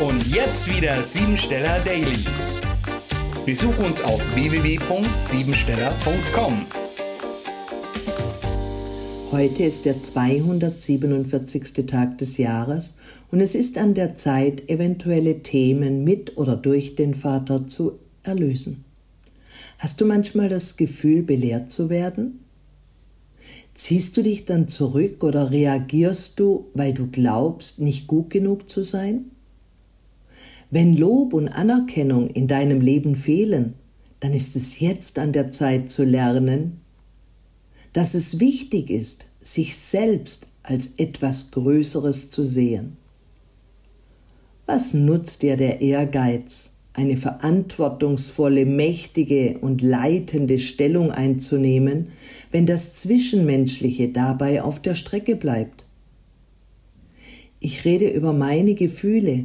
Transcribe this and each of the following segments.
Und jetzt wieder Siebensteller Daily. Besuch uns auf www.siebensteller.com. Heute ist der 247. Tag des Jahres und es ist an der Zeit, eventuelle Themen mit oder durch den Vater zu erlösen. Hast du manchmal das Gefühl, belehrt zu werden? Ziehst du dich dann zurück oder reagierst du, weil du glaubst, nicht gut genug zu sein? Wenn Lob und Anerkennung in deinem Leben fehlen, dann ist es jetzt an der Zeit zu lernen, dass es wichtig ist, sich selbst als etwas Größeres zu sehen. Was nutzt dir der Ehrgeiz, eine verantwortungsvolle, mächtige und leitende Stellung einzunehmen, wenn das Zwischenmenschliche dabei auf der Strecke bleibt. Ich rede über meine Gefühle,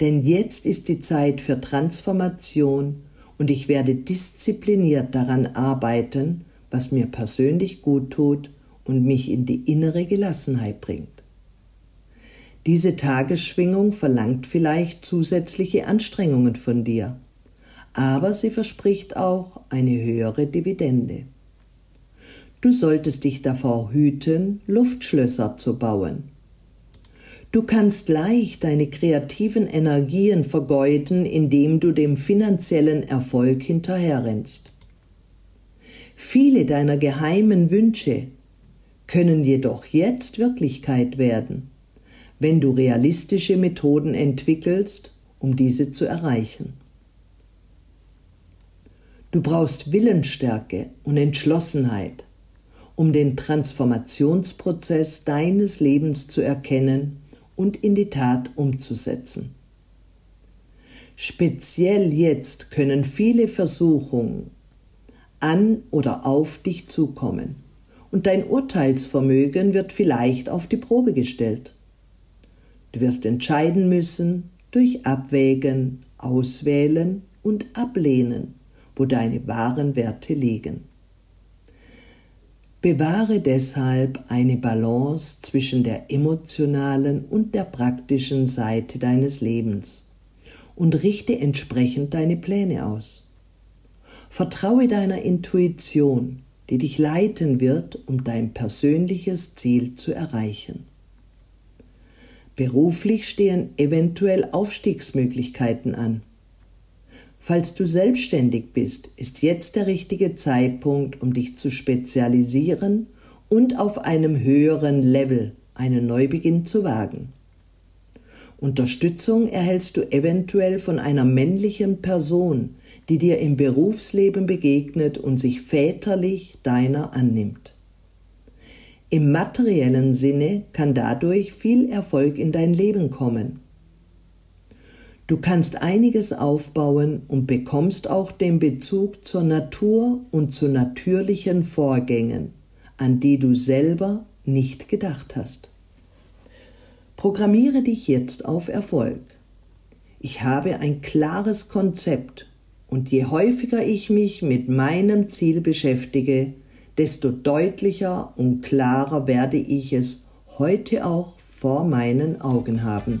denn jetzt ist die Zeit für Transformation und ich werde diszipliniert daran arbeiten, was mir persönlich gut tut und mich in die innere Gelassenheit bringt. Diese Tagesschwingung verlangt vielleicht zusätzliche Anstrengungen von dir, aber sie verspricht auch eine höhere Dividende. Du solltest dich davor hüten, Luftschlösser zu bauen. Du kannst leicht deine kreativen Energien vergeuden, indem du dem finanziellen Erfolg hinterherrennst. Viele deiner geheimen Wünsche können jedoch jetzt Wirklichkeit werden, wenn du realistische Methoden entwickelst, um diese zu erreichen. Du brauchst Willensstärke und Entschlossenheit, um den Transformationsprozess deines Lebens zu erkennen und in die Tat umzusetzen. Speziell jetzt können viele Versuchungen an oder auf dich zukommen und dein Urteilsvermögen wird vielleicht auf die Probe gestellt. Du wirst entscheiden müssen durch Abwägen, Auswählen und Ablehnen, wo deine wahren Werte liegen. Bewahre deshalb eine Balance zwischen der emotionalen und der praktischen Seite deines Lebens und richte entsprechend deine Pläne aus. Vertraue deiner Intuition, die dich leiten wird, um dein persönliches Ziel zu erreichen. Beruflich stehen eventuell Aufstiegsmöglichkeiten an. Falls du selbstständig bist, ist jetzt der richtige Zeitpunkt, um dich zu spezialisieren und auf einem höheren Level einen Neubeginn zu wagen. Unterstützung erhältst du eventuell von einer männlichen Person, die dir im Berufsleben begegnet und sich väterlich deiner annimmt. Im materiellen Sinne kann dadurch viel Erfolg in dein Leben kommen. Du kannst einiges aufbauen und bekommst auch den Bezug zur Natur und zu natürlichen Vorgängen, an die du selber nicht gedacht hast. Programmiere dich jetzt auf Erfolg. Ich habe ein klares Konzept und je häufiger ich mich mit meinem Ziel beschäftige, desto deutlicher und klarer werde ich es heute auch vor meinen Augen haben.